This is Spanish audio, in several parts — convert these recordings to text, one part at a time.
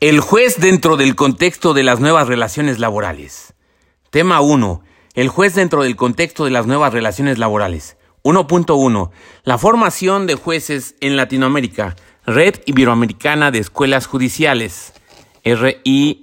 El juez dentro del contexto de las nuevas relaciones laborales. Tema 1. El juez dentro del contexto de las nuevas relaciones laborales. 1.1. La formación de jueces en Latinoamérica. Red Iberoamericana de Escuelas Judiciales. R-I-A-E-J.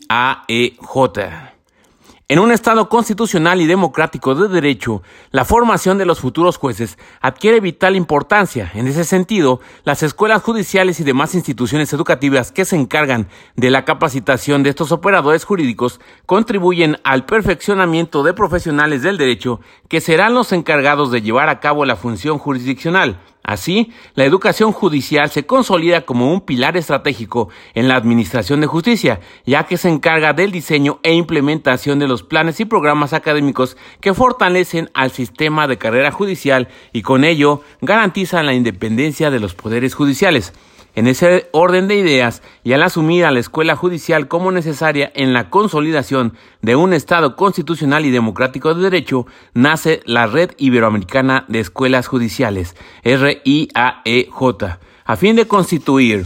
En un Estado constitucional y democrático de derecho, la formación de los futuros jueces adquiere vital importancia. En ese sentido, las escuelas judiciales y demás instituciones educativas que se encargan de la capacitación de estos operadores jurídicos contribuyen al perfeccionamiento de profesionales del derecho que serán los encargados de llevar a cabo la función jurisdiccional Así, la educación judicial se consolida como un pilar estratégico en la administración de justicia, ya que se encarga del diseño e implementación de los planes y programas académicos que fortalecen al sistema de carrera judicial y con ello garantizan la independencia de los poderes judiciales. En ese orden de ideas, y al asumir a la escuela judicial como necesaria en la consolidación de un Estado constitucional y democrático de derecho, nace la Red Iberoamericana de Escuelas Judiciales, RIAEJ, a fin de constituir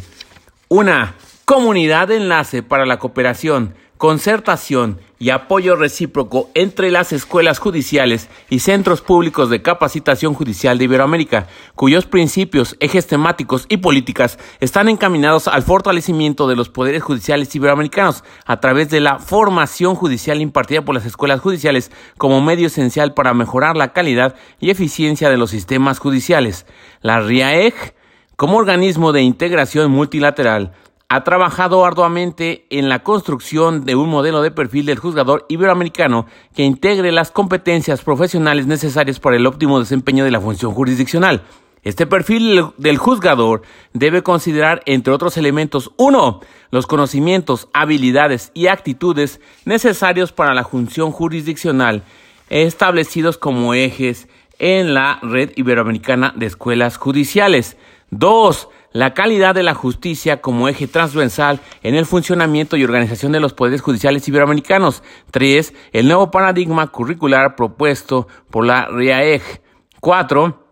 una comunidad de enlace para la cooperación, concertación y apoyo recíproco entre las escuelas judiciales y centros públicos de capacitación judicial de Iberoamérica, cuyos principios, ejes temáticos y políticas están encaminados al fortalecimiento de los poderes judiciales iberoamericanos a través de la formación judicial impartida por las escuelas judiciales como medio esencial para mejorar la calidad y eficiencia de los sistemas judiciales. La RIAEG, como organismo de integración multilateral, ha trabajado arduamente en la construcción de un modelo de perfil del juzgador iberoamericano que integre las competencias profesionales necesarias para el óptimo desempeño de la función jurisdiccional. Este perfil del juzgador debe considerar, entre otros elementos, uno, los conocimientos, habilidades y actitudes necesarios para la función jurisdiccional, establecidos como ejes en la red iberoamericana de escuelas judiciales. Dos, la calidad de la justicia como eje transversal en el funcionamiento y organización de los poderes judiciales iberoamericanos. 3. El nuevo paradigma curricular propuesto por la RIAEG. 4.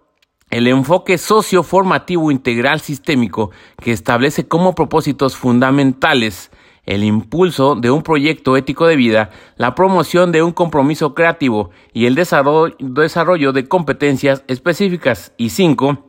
El enfoque socioformativo integral sistémico que establece como propósitos fundamentales el impulso de un proyecto ético de vida, la promoción de un compromiso creativo y el desarrollo de competencias específicas. Y 5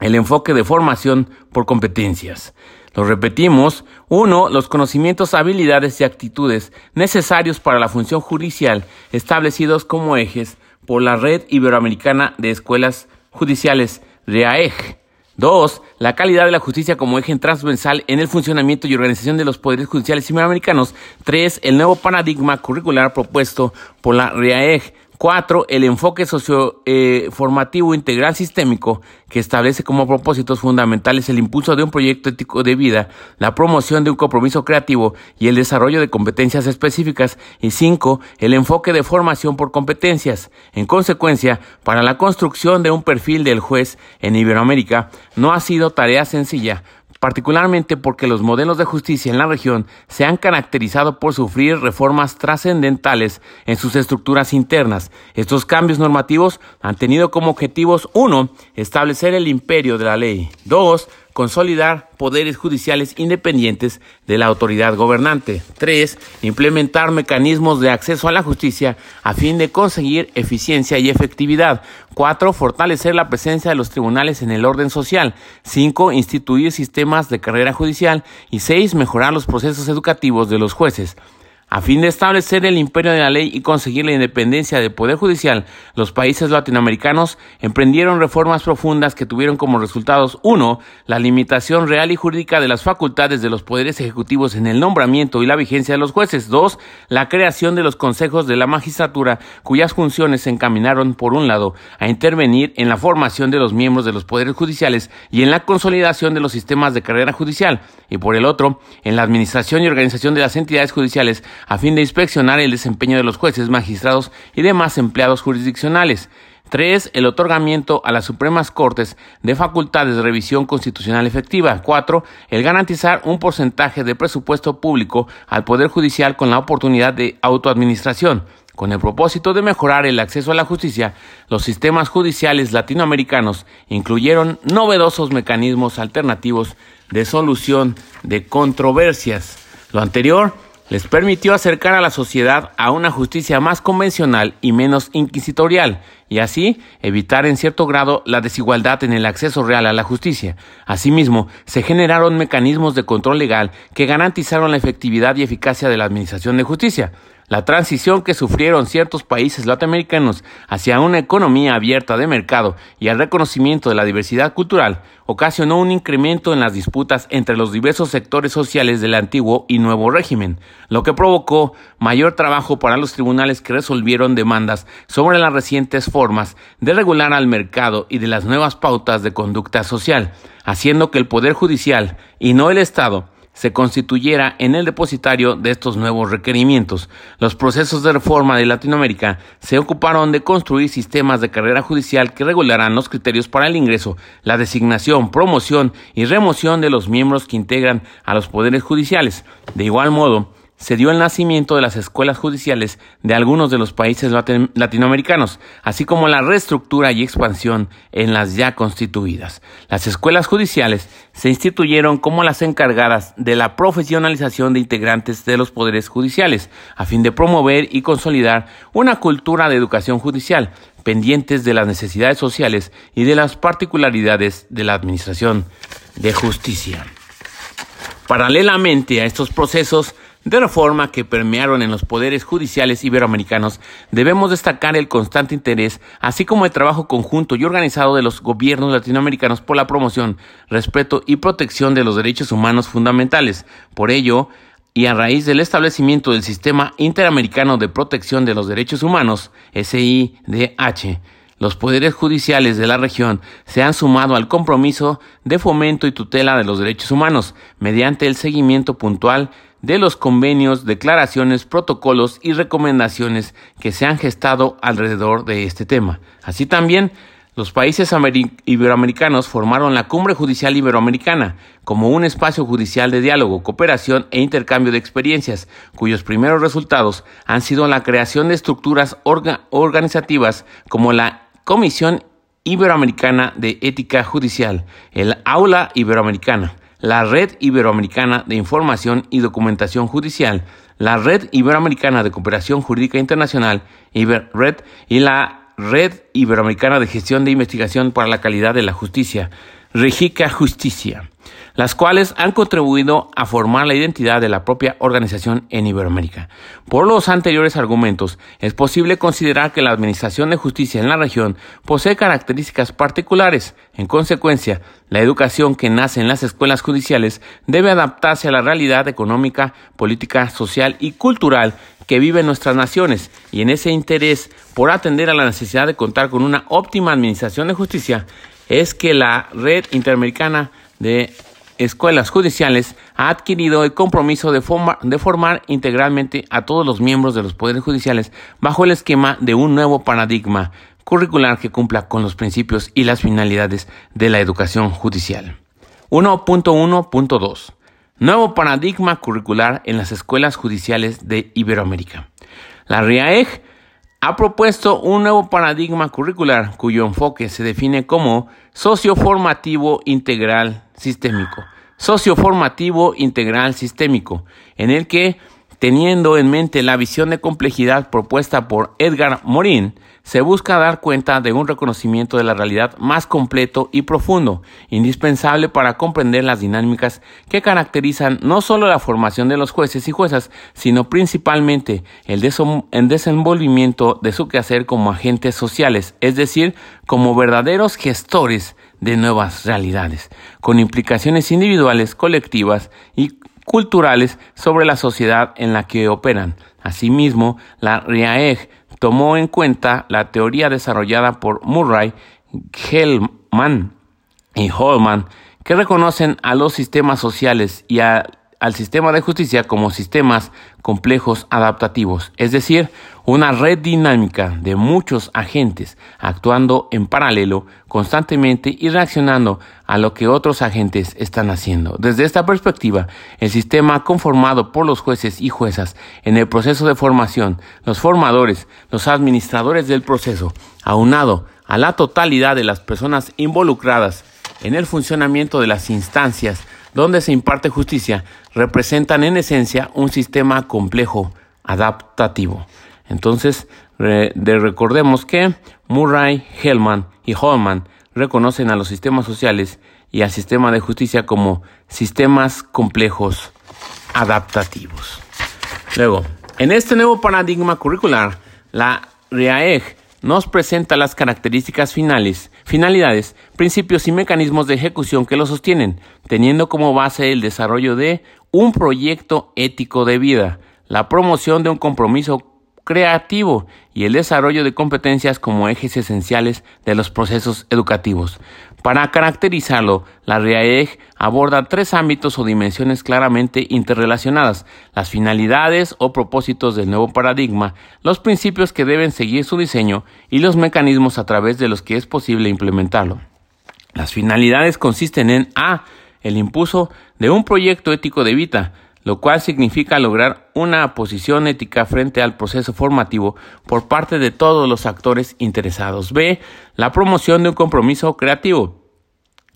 el enfoque de formación por competencias. Lo repetimos. Uno, los conocimientos, habilidades y actitudes necesarios para la función judicial establecidos como ejes por la Red Iberoamericana de Escuelas Judiciales, REAEG. Dos, la calidad de la justicia como eje transversal en el funcionamiento y organización de los poderes judiciales iberoamericanos. Tres, el nuevo paradigma curricular propuesto por la REAEG. Cuatro, el enfoque socioformativo eh, integral sistémico que establece como propósitos fundamentales el impulso de un proyecto ético de vida, la promoción de un compromiso creativo y el desarrollo de competencias específicas. Y cinco, el enfoque de formación por competencias. En consecuencia, para la construcción de un perfil del juez en Iberoamérica no ha sido tarea sencilla, particularmente porque los modelos de justicia en la región se han caracterizado por sufrir reformas trascendentales en sus estructuras internas. Estos cambios normativos han tenido como objetivos uno, establecer el imperio de la ley, dos, consolidar poderes judiciales independientes de la autoridad gobernante. 3. Implementar mecanismos de acceso a la justicia a fin de conseguir eficiencia y efectividad. 4. Fortalecer la presencia de los tribunales en el orden social. 5. Instituir sistemas de carrera judicial. Y 6. Mejorar los procesos educativos de los jueces. A fin de establecer el imperio de la ley y conseguir la independencia del Poder Judicial, los países latinoamericanos emprendieron reformas profundas que tuvieron como resultados 1. La limitación real y jurídica de las facultades de los poderes ejecutivos en el nombramiento y la vigencia de los jueces. 2. La creación de los consejos de la magistratura, cuyas funciones se encaminaron, por un lado, a intervenir en la formación de los miembros de los poderes judiciales y en la consolidación de los sistemas de carrera judicial, y por el otro, en la administración y organización de las entidades judiciales a fin de inspeccionar el desempeño de los jueces, magistrados y demás empleados jurisdiccionales. 3. El otorgamiento a las Supremas Cortes de facultades de revisión constitucional efectiva. 4. El garantizar un porcentaje de presupuesto público al Poder Judicial con la oportunidad de autoadministración. Con el propósito de mejorar el acceso a la justicia, los sistemas judiciales latinoamericanos incluyeron novedosos mecanismos alternativos de solución de controversias Lo anterior les permitió acercar a la sociedad a una justicia más convencional y menos inquisitorial, y así evitar en cierto grado la desigualdad en el acceso real a la justicia. Asimismo, se generaron mecanismos de control legal que garantizaron la efectividad y eficacia de la Administración de Justicia. La transición que sufrieron ciertos países latinoamericanos hacia una economía abierta de mercado y al reconocimiento de la diversidad cultural ocasionó un incremento en las disputas entre los diversos sectores sociales del antiguo y nuevo régimen, lo que provocó mayor trabajo para los tribunales que resolvieron demandas sobre las recientes formas de regular al mercado y de las nuevas pautas de conducta social, haciendo que el Poder Judicial y no el Estado se constituyera en el depositario de estos nuevos requerimientos. Los procesos de reforma de Latinoamérica se ocuparon de construir sistemas de carrera judicial que regularán los criterios para el ingreso, la designación, promoción y remoción de los miembros que integran a los poderes judiciales. De igual modo, se dio el nacimiento de las escuelas judiciales de algunos de los países latinoamericanos, así como la reestructura y expansión en las ya constituidas. Las escuelas judiciales se instituyeron como las encargadas de la profesionalización de integrantes de los poderes judiciales, a fin de promover y consolidar una cultura de educación judicial, pendientes de las necesidades sociales y de las particularidades de la administración de justicia. Paralelamente a estos procesos, de reforma que permearon en los poderes judiciales iberoamericanos, debemos destacar el constante interés, así como el trabajo conjunto y organizado de los gobiernos latinoamericanos por la promoción, respeto y protección de los derechos humanos fundamentales. Por ello, y a raíz del establecimiento del Sistema Interamericano de Protección de los Derechos Humanos, SIDH, los poderes judiciales de la región se han sumado al compromiso de fomento y tutela de los derechos humanos mediante el seguimiento puntual de los convenios, declaraciones, protocolos y recomendaciones que se han gestado alrededor de este tema. Así también, los países iberoamericanos formaron la Cumbre Judicial Iberoamericana como un espacio judicial de diálogo, cooperación e intercambio de experiencias, cuyos primeros resultados han sido la creación de estructuras organizativas como la Comisión Iberoamericana de Ética Judicial, el Aula Iberoamericana, la Red Iberoamericana de Información y Documentación Judicial, la Red Iberoamericana de Cooperación Jurídica Internacional, IberRed, y la Red Iberoamericana de Gestión de Investigación para la Calidad de la Justicia, Regica Justicia las cuales han contribuido a formar la identidad de la propia organización en Iberoamérica. Por los anteriores argumentos, es posible considerar que la Administración de Justicia en la región posee características particulares. En consecuencia, la educación que nace en las escuelas judiciales debe adaptarse a la realidad económica, política, social y cultural que viven nuestras naciones y en ese interés por atender a la necesidad de contar con una óptima administración de justicia es que la red interamericana de escuelas judiciales ha adquirido el compromiso de, formar integralmente a todos los miembros de los poderes judiciales bajo el esquema de un nuevo paradigma curricular que cumpla con los principios y las finalidades de la educación judicial. 1.1.2 Nuevo paradigma curricular en las escuelas judiciales de Iberoamérica. La RIAEG ha propuesto un nuevo paradigma curricular cuyo enfoque se define como socioformativo integral sistémico. Socioformativo integral sistémico, en el que, teniendo en mente la visión de complejidad propuesta por Edgar Morin, se busca dar cuenta de un reconocimiento de la realidad más completo y profundo, indispensable para comprender las dinámicas que caracterizan no solo la formación de los jueces y juezas, sino principalmente el, desenvolvimiento de su quehacer como agentes sociales, es decir, como verdaderos gestores de nuevas realidades, con implicaciones individuales, colectivas y culturales sobre la sociedad en la que operan. Asimismo, la RIAEG tomó en cuenta la teoría desarrollada por Murray, Hellman y Holman, que reconocen a los sistemas sociales y al sistema de justicia como sistemas complejos adaptativos, es decir, una red dinámica de muchos agentes actuando en paralelo constantemente y reaccionando a lo que otros agentes están haciendo. Desde esta perspectiva, el sistema conformado por los jueces y juezas en el proceso de formación, los formadores, los administradores del proceso, aunado a la totalidad de las personas involucradas en el funcionamiento de las instancias donde se imparte justicia, representan en esencia un sistema complejo, adaptativo. Entonces, recordemos que Murray, Hellman y Holman reconocen a los sistemas sociales y al sistema de justicia como sistemas complejos adaptativos. Luego, en este nuevo paradigma curricular, la RIAEG nos presenta las características finales, finalidades, principios y mecanismos de ejecución que lo sostienen, teniendo como base el desarrollo de un proyecto ético de vida, la promoción de un compromiso creativo y el desarrollo de competencias como ejes esenciales de los procesos educativos. Para caracterizarlo, la RIAEG aborda tres ámbitos o dimensiones claramente interrelacionadas, las finalidades o propósitos del nuevo paradigma, los principios que deben seguir su diseño y los mecanismos a través de los que es posible implementarlo. Las finalidades consisten en A. El impulso de un proyecto ético de vida, lo cual significa lograr una posición ética frente al proceso formativo por parte de todos los actores interesados. B. La promoción de un compromiso creativo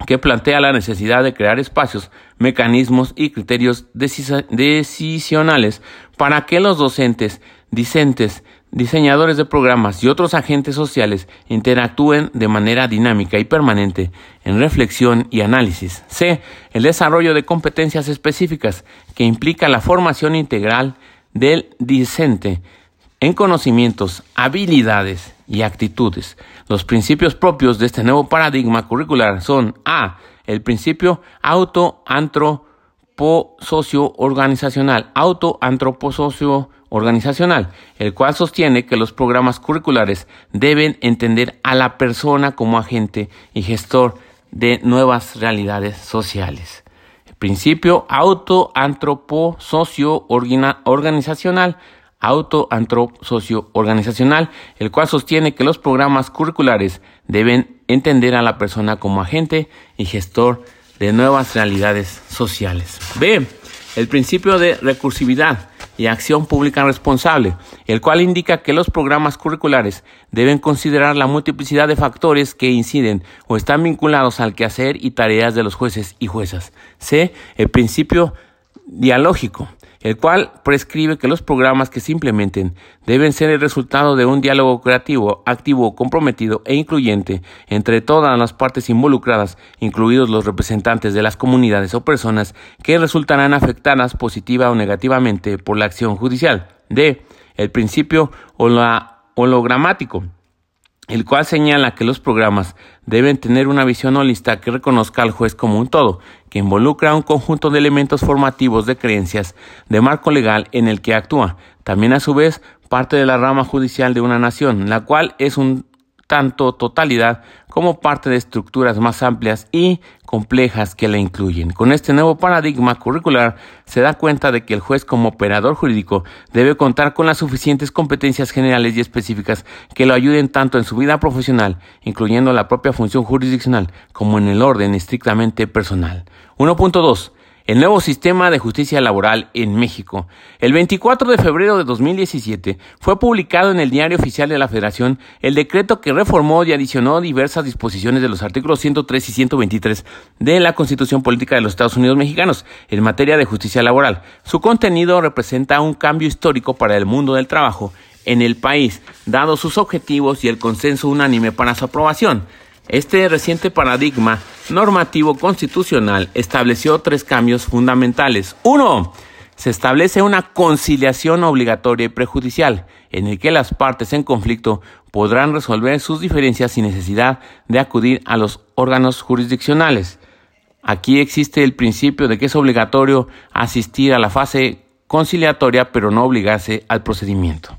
que plantea la necesidad de crear espacios, mecanismos y criterios decisionales para que los docentes, discentes, diseñadores de programas y otros agentes sociales interactúen de manera dinámica y permanente en reflexión y análisis. C. El desarrollo de competencias específicas que implica la formación integral del discente en conocimientos, habilidades y actitudes. Los principios propios de este nuevo paradigma curricular son A. El principio auto-antropo-socio-organizacional. Auto-antropo-socio organizacional, el cual sostiene que los programas curriculares deben entender a la persona como agente y gestor de nuevas realidades sociales. El principio auto-antropo-socio-organizacional auto-antropo-socio-organizacional, el cual sostiene que los programas curriculares deben entender a la persona como agente y gestor de nuevas realidades sociales. B. El principio de recursividad y acción pública responsable, el cual indica que los programas curriculares deben considerar la multiplicidad de factores que inciden o están vinculados al quehacer y tareas de los jueces y juezas. C. El principio dialógico, el cual prescribe que los programas que se implementen deben ser el resultado de un diálogo creativo, activo, comprometido e incluyente entre todas las partes involucradas, incluidos los representantes de las comunidades o personas que resultarán afectadas positiva o negativamente por la acción judicial. D. El principio hologramático el cual señala que los programas deben tener una visión holista que reconozca al juez como un todo, que involucra un conjunto de elementos formativos de creencias de marco legal en el que actúa, también a su vez parte de la rama judicial de una nación, la cual es un tanto totalidad como parte de estructuras más amplias y complejas que la incluyen. Con este nuevo paradigma curricular se da cuenta de que el juez como operador jurídico debe contar con las suficientes competencias generales y específicas que lo ayuden tanto en su vida profesional, incluyendo la propia función jurisdiccional, como en el orden estrictamente personal. 1.2 el nuevo sistema de justicia laboral en México. El 24 de febrero de 2017 fue publicado en el Diario Oficial de la Federación el decreto que reformó y adicionó diversas disposiciones de los artículos 103 y 123 de la Constitución Política de los Estados Unidos Mexicanos en materia de justicia laboral. Su contenido representa un cambio histórico para el mundo del trabajo en el país, dado sus objetivos y el consenso unánime para su aprobación. Este reciente paradigma normativo constitucional estableció tres cambios fundamentales. Uno, se establece una conciliación obligatoria y prejudicial, en el que las partes en conflicto podrán resolver sus diferencias sin necesidad de acudir a los órganos jurisdiccionales. Aquí existe el principio de que es obligatorio asistir a la fase conciliatoria, pero no obligarse al procedimiento.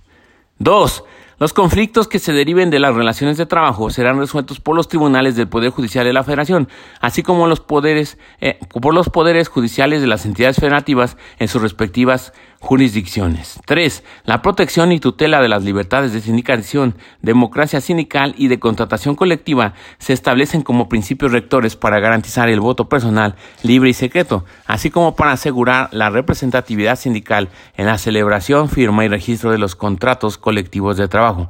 Dos, los conflictos que se deriven de las relaciones de trabajo serán resueltos por los tribunales del Poder Judicial de la Federación, así como los poderes, eh, por los poderes judiciales de las entidades federativas en sus respectivas jurisdicciones. 3. La protección y tutela de las libertades de sindicación, democracia sindical y de contratación colectiva se establecen como principios rectores para garantizar el voto personal libre y secreto, así como para asegurar la representatividad sindical en la celebración, firma y registro de los contratos colectivos de trabajo.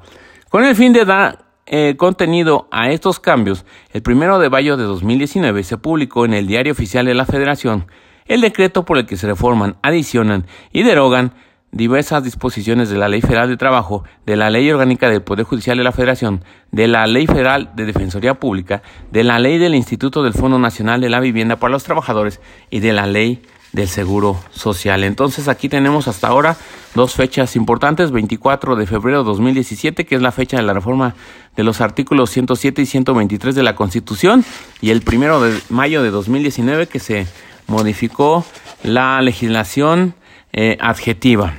Con el fin de dar eh, contenido a estos cambios, el primero de mayo de 2019 se publicó en el Diario Oficial de la Federación el decreto por el que se reforman, adicionan y derogan diversas disposiciones de la Ley Federal de Trabajo, de la Ley Orgánica del Poder Judicial de la Federación, de la Ley Federal de Defensoría Pública, de la Ley del Instituto del Fondo Nacional de la Vivienda para los Trabajadores y de la Ley del Seguro Social. Entonces aquí tenemos hasta ahora dos fechas importantes, 24 de febrero de 2017, que es la fecha de la reforma de los artículos 107 y 123 de la Constitución, y el primero de mayo de 2019, que se modificó la legislación eh, adjetiva.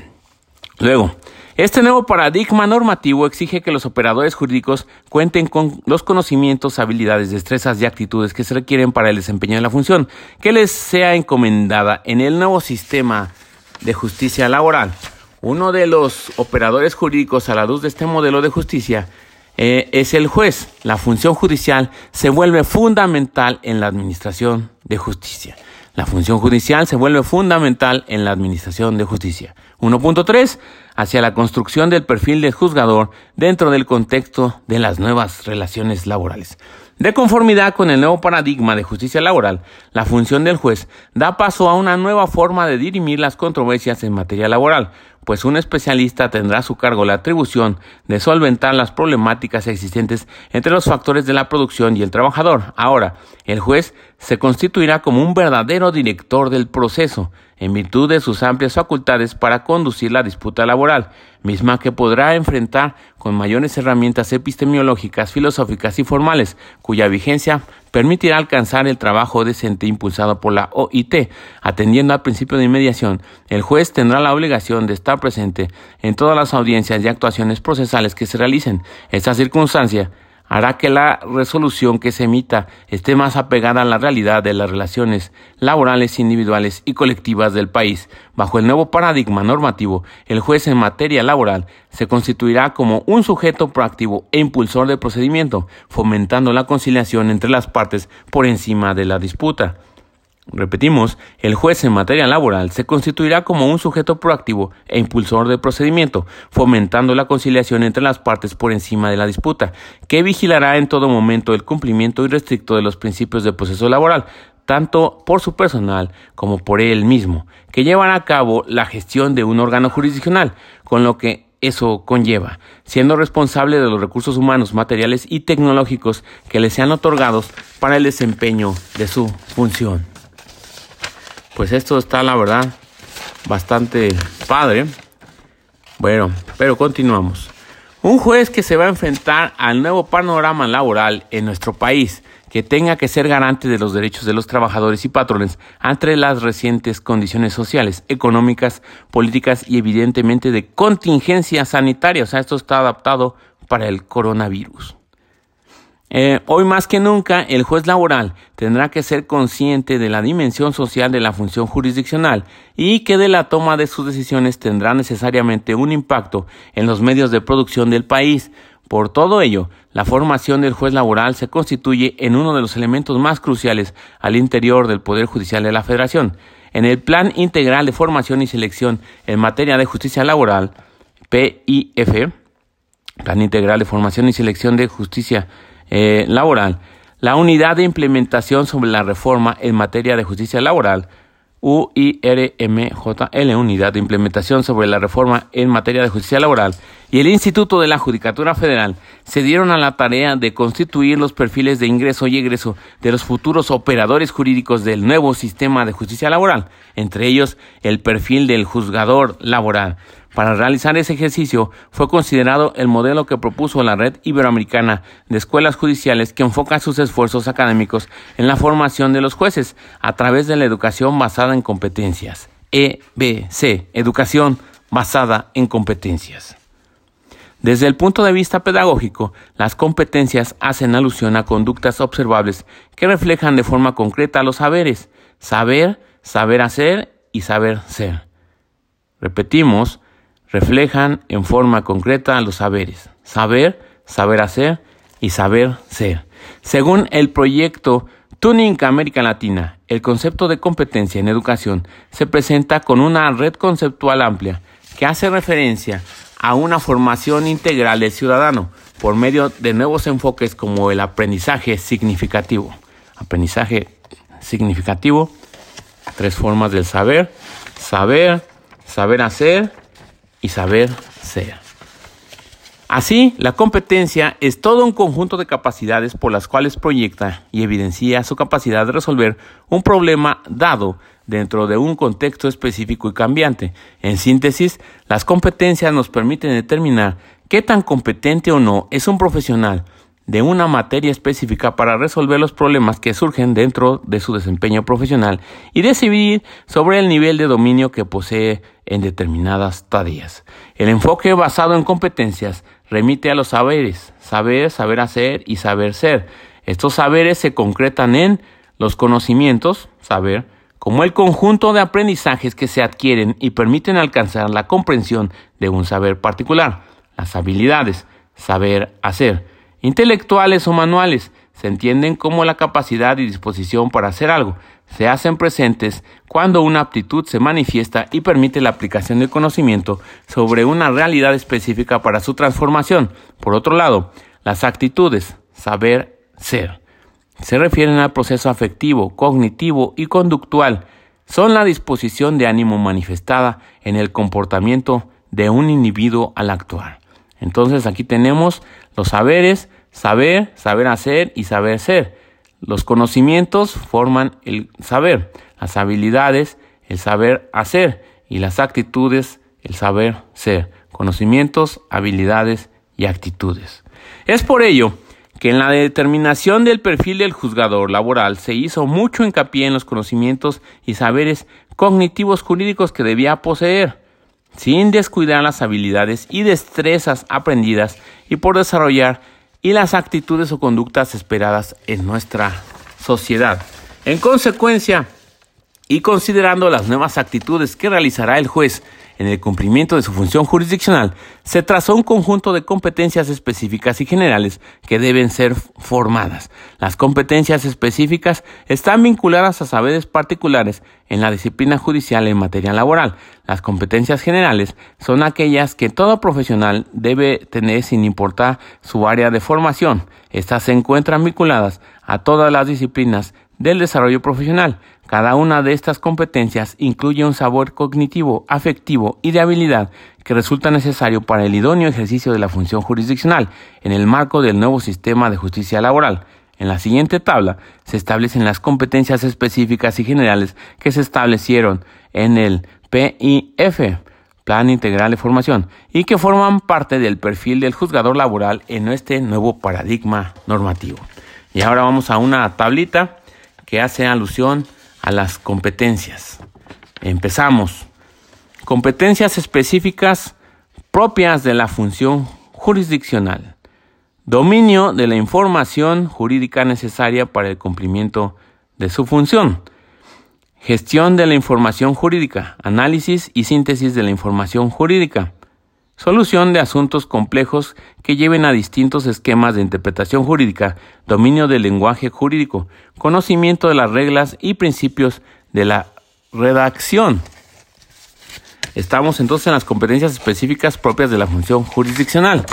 Luego, este nuevo paradigma normativo exige que los operadores jurídicos cuenten con los conocimientos, habilidades, destrezas y actitudes que se requieren para el desempeño de la función que les sea encomendada en el nuevo sistema de justicia laboral. Uno de los operadores jurídicos a la luz de este modelo de justicia eh, es el juez. La función judicial se vuelve fundamental en la administración de justicia. La función judicial se vuelve fundamental en la administración de justicia. 1.3. Hacia la construcción del perfil del juzgador dentro del contexto de las nuevas relaciones laborales. De conformidad con el nuevo paradigma de justicia laboral, la función del juez da paso a una nueva forma de dirimir las controversias en materia laboral, pues un especialista tendrá a su cargo la atribución de solventar las problemáticas existentes entre los factores de la producción y el trabajador. Ahora, el juez se constituirá como un verdadero director del proceso, en virtud de sus amplias facultades para conducir la disputa laboral, misma que podrá enfrentar con mayores herramientas epistemológicas, filosóficas y formales, cuya vigencia permitirá alcanzar el trabajo decente impulsado por la OIT. Atendiendo al principio de inmediación, el juez tendrá la obligación de estar presente en todas las audiencias y actuaciones procesales que se realicen. Esta circunstancia hará que la resolución que se emita esté más apegada a la realidad de las relaciones laborales individuales y colectivas del país. Bajo el nuevo paradigma normativo, el juez en materia laboral se constituirá como un sujeto proactivo e impulsor del procedimiento, fomentando la conciliación entre las partes por encima de la disputa. Repetimos, el juez en materia laboral se constituirá como un sujeto proactivo e impulsor del procedimiento, fomentando la conciliación entre las partes por encima de la disputa, que vigilará en todo momento el cumplimiento irrestricto de los principios del proceso laboral, tanto por su personal como por él mismo, que llevará a cabo la gestión de un órgano jurisdiccional, con lo que eso conlleva, siendo responsable de los recursos humanos, materiales y tecnológicos que le sean otorgados para el desempeño de su función pues esto está la verdad bastante padre. Bueno, pero continuamos. Un juez que se va a enfrentar al nuevo panorama laboral en nuestro país, que tenga que ser garante de los derechos de los trabajadores y patrones ante las recientes condiciones sociales, económicas, políticas y evidentemente de contingencia sanitaria. O sea, esto está adaptado para el coronavirus. Eh, hoy más que nunca, el juez laboral tendrá que ser consciente de la dimensión social de la función jurisdiccional y que de la toma de sus decisiones tendrá necesariamente un impacto en los medios de producción del país. Por todo ello, la formación del juez laboral se constituye en uno de los elementos más cruciales al interior del Poder Judicial de la Federación. En el Plan Integral de Formación y Selección en materia de justicia laboral, PIF, Plan Integral de Formación y Selección de Justicia eh, laboral, la Unidad de Implementación sobre la Reforma en materia de justicia laboral, UIRMJL, Unidad de Implementación sobre la Reforma en materia de justicia laboral, y el Instituto de la Judicatura Federal se dieron a la tarea de constituir los perfiles de ingreso y egreso de los futuros operadores jurídicos del nuevo sistema de justicia laboral, entre ellos el perfil del juzgador laboral, para realizar ese ejercicio fue considerado el modelo que propuso la Red Iberoamericana de Escuelas Judiciales que enfoca sus esfuerzos académicos en la formación de los jueces a través de la educación basada en competencias. EBC, Educación basada en competencias. Desde el punto de vista pedagógico, las competencias hacen alusión a conductas observables que reflejan de forma concreta los saberes, saber, saber hacer y saber ser. Repetimos, reflejan en forma concreta los saberes, saber, saber hacer y saber ser. Según el proyecto Tuning América Latina, el concepto de competencia en educación se presenta con una red conceptual amplia que hace referencia a una formación integral del ciudadano por medio de nuevos enfoques como el aprendizaje significativo. Aprendizaje significativo Tres formas del saber. Saber, saber hacer y saber ser. Así, la competencia es todo un conjunto de capacidades por las cuales proyecta y evidencia su capacidad de resolver un problema dado dentro de un contexto específico y cambiante. En síntesis, las competencias nos permiten determinar qué tan competente o no es un profesional de una materia específica para resolver los problemas que surgen dentro de su desempeño profesional y decidir sobre el nivel de dominio que posee en determinadas tareas. El enfoque basado en competencias remite a los saberes, saber, saber hacer y saber ser. Estos saberes se concretan en los conocimientos, saber, como el conjunto de aprendizajes que se adquieren y permiten alcanzar la comprensión de un saber particular, las habilidades, saber hacer, intelectuales o manuales, se entienden como la capacidad y disposición para hacer algo, se hacen presentes cuando una aptitud se manifiesta y permite la aplicación del conocimiento sobre una realidad específica para su transformación. Por otro lado, las actitudes, saber ser, se refieren al proceso afectivo, cognitivo y conductual. Son la disposición de ánimo manifestada en el comportamiento de un individuo al actuar. Entonces aquí tenemos los saberes, saber, saber hacer y saber ser. Los conocimientos forman el saber, las habilidades, el saber hacer y las actitudes, el saber ser. Conocimientos, habilidades y actitudes. Es por ello que en la determinación del perfil del juzgador laboral se hizo mucho hincapié en los conocimientos y saberes cognitivos jurídicos que debía poseer, sin descuidar las habilidades y destrezas aprendidas y por desarrollar y las actitudes o conductas esperadas en nuestra sociedad. En consecuencia, y considerando las nuevas actitudes que realizará el juez en el cumplimiento de su función jurisdiccional, se trazó un conjunto de competencias específicas y generales que deben ser formadas. Las competencias específicas están vinculadas a saberes particulares en la disciplina judicial en materia laboral. Las competencias generales son aquellas que todo profesional debe tener sin importar su área de formación. Estas se encuentran vinculadas a todas las disciplinas del desarrollo profesional. Cada una de estas competencias incluye un sabor cognitivo, afectivo y de habilidad que resulta necesario para el idóneo ejercicio de la función jurisdiccional en el marco del nuevo sistema de justicia laboral. En la siguiente tabla se establecen las competencias específicas y generales que se establecieron en el PIF, Plan Integral de Formación, y que forman parte del perfil del juzgador laboral en este nuevo paradigma normativo. Y ahora vamos a una tablita que hace alusión a las competencias. Empezamos. Competencias específicas propias de la función jurisdiccional. Dominio de la información jurídica necesaria para el cumplimiento de su función. Gestión de la información jurídica. Análisis y síntesis de la información jurídica. Solución de asuntos complejos que lleven a distintos esquemas de interpretación jurídica, dominio del lenguaje jurídico, conocimiento de las reglas y principios de la redacción. Estamos entonces en las competencias específicas propias de la función jurisdiccional.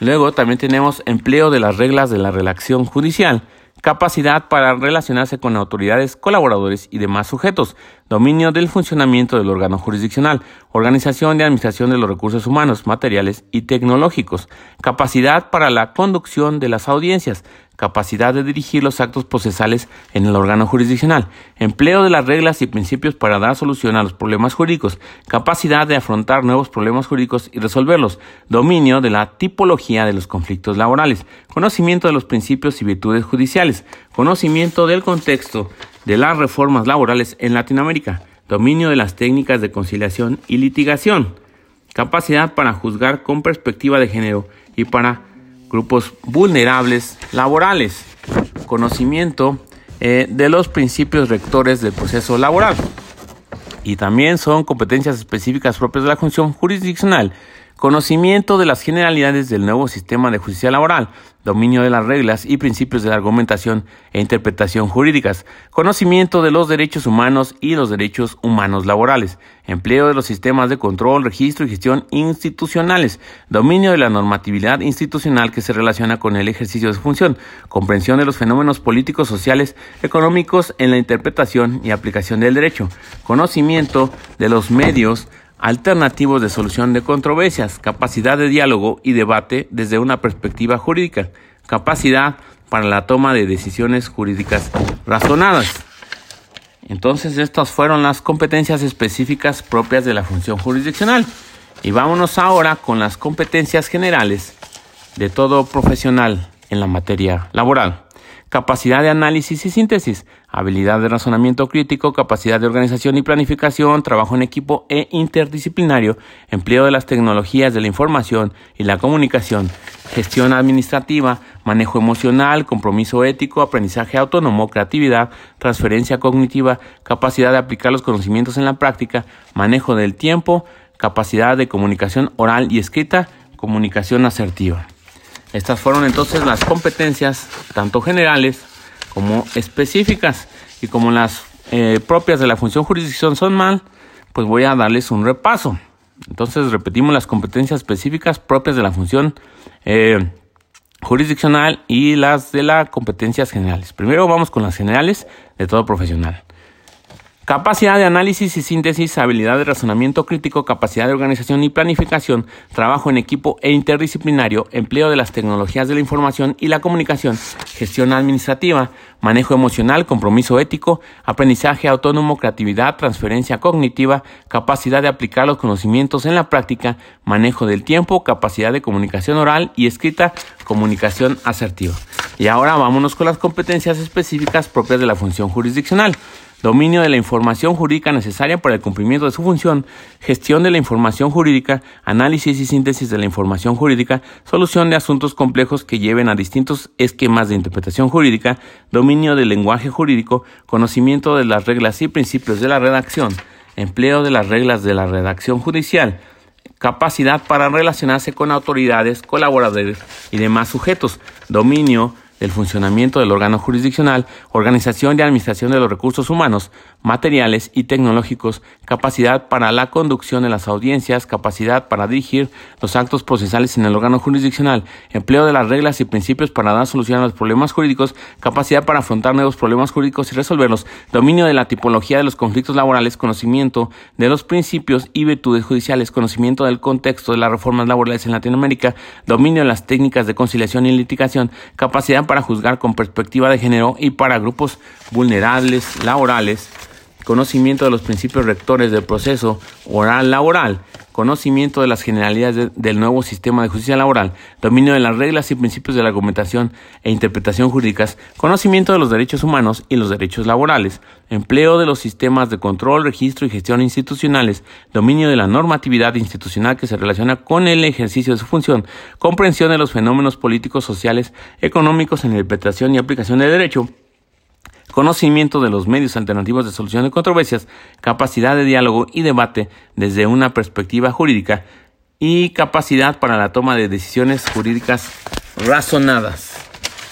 Luego también tenemos empleo de las reglas de la redacción judicial, capacidad para relacionarse con autoridades, colaboradores y demás sujetos, dominio del funcionamiento del órgano jurisdiccional, organización y administración de los recursos humanos, materiales y tecnológicos, capacidad para la conducción de las audiencias, capacidad de dirigir los actos procesales en el órgano jurisdiccional, empleo de las reglas y principios para dar solución a los problemas jurídicos, capacidad de afrontar nuevos problemas jurídicos y resolverlos, dominio de la tipología de los conflictos laborales, conocimiento de los principios y virtudes judiciales, conocimiento del contexto de las reformas laborales en Latinoamérica, dominio de las técnicas de conciliación y litigación, capacidad para juzgar con perspectiva de género y para grupos vulnerables laborales, conocimiento eh, de los principios rectores del proceso laboral. Y también son competencias específicas propias de la función jurisdiccional, conocimiento de las generalidades del nuevo sistema de justicia laboral, dominio de las reglas y principios de la argumentación e interpretación jurídicas, conocimiento de los derechos humanos y los derechos humanos laborales, empleo de los sistemas de control, registro y gestión institucionales, dominio de la normatividad institucional que se relaciona con el ejercicio de su función, comprensión de los fenómenos políticos, sociales, económicos en la interpretación y aplicación del derecho, conocimiento de los medios alternativos de solución de controversias, capacidad de diálogo y debate desde una perspectiva jurídica, capacidad para la toma de decisiones jurídicas razonadas. Entonces, estas fueron las competencias específicas propias de la función jurisdiccional. Y vámonos ahora con las competencias generales de todo profesional en la materia laboral capacidad de análisis y síntesis, habilidad de razonamiento crítico, capacidad de organización y planificación, trabajo en equipo e interdisciplinario, empleo de las tecnologías de la información y la comunicación, gestión administrativa, manejo emocional, compromiso ético, aprendizaje autónomo, creatividad, transferencia cognitiva, capacidad de aplicar los conocimientos en la práctica, manejo del tiempo, capacidad de comunicación oral y escrita, comunicación asertiva. Estas fueron entonces las competencias, tanto generales como específicas. Y como las eh, propias de la función jurisdicción son mal, pues voy a darles un repaso. Entonces repetimos las competencias específicas propias de la función eh, jurisdiccional y las de las competencias generales. Primero vamos con las generales de todo profesional. Capacidad de análisis y síntesis, habilidad de razonamiento crítico, capacidad de organización y planificación, trabajo en equipo e interdisciplinario, empleo de las tecnologías de la información y la comunicación, gestión administrativa, manejo emocional, compromiso ético, aprendizaje autónomo, creatividad, transferencia cognitiva, capacidad de aplicar los conocimientos en la práctica, manejo del tiempo, capacidad de comunicación oral y escrita, comunicación asertiva. Y ahora vámonos con las competencias específicas propias de la función jurisdiccional dominio de la información jurídica necesaria para el cumplimiento de su función, gestión de la información jurídica, análisis y síntesis de la información jurídica, solución de asuntos complejos que lleven a distintos esquemas de interpretación jurídica, dominio del lenguaje jurídico, conocimiento de las reglas y principios de la redacción, empleo de las reglas de la redacción judicial, capacidad para relacionarse con autoridades, colaboradores y demás sujetos, dominio del funcionamiento del órgano jurisdiccional, organización y administración de los recursos humanos, materiales y tecnológicos, capacidad para la conducción de las audiencias, capacidad para dirigir los actos procesales en el órgano jurisdiccional, empleo de las reglas y principios para dar solución a los problemas jurídicos, capacidad para afrontar nuevos problemas jurídicos y resolverlos, dominio de la tipología de los conflictos laborales, conocimiento de los principios y virtudes judiciales, conocimiento del contexto de las reformas laborales en Latinoamérica, dominio de las técnicas de conciliación y litigación, capacidad para juzgar con perspectiva de género y para grupos vulnerables laborales, conocimiento de los principios rectores del proceso oral laboral, conocimiento de las generalidades del nuevo sistema de justicia laboral, dominio de las reglas y principios de la argumentación e interpretación jurídicas, conocimiento de los derechos humanos y los derechos laborales, empleo de los sistemas de control, registro y gestión institucionales, dominio de la normatividad institucional que se relaciona con el ejercicio de su función, comprensión de los fenómenos políticos, sociales, económicos en la interpretación y aplicación del derecho, conocimiento de los medios alternativos de solución de controversias, capacidad de diálogo y debate desde una perspectiva jurídica y capacidad para la toma de decisiones jurídicas razonadas.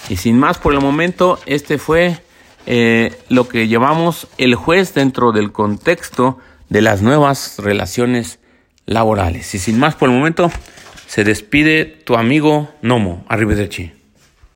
Y sin más por el momento, este fue eh, lo que llevamos el juez dentro del contexto de las nuevas relaciones laborales. Y sin más por el momento, se despide tu amigo Nomo. Arrivederci.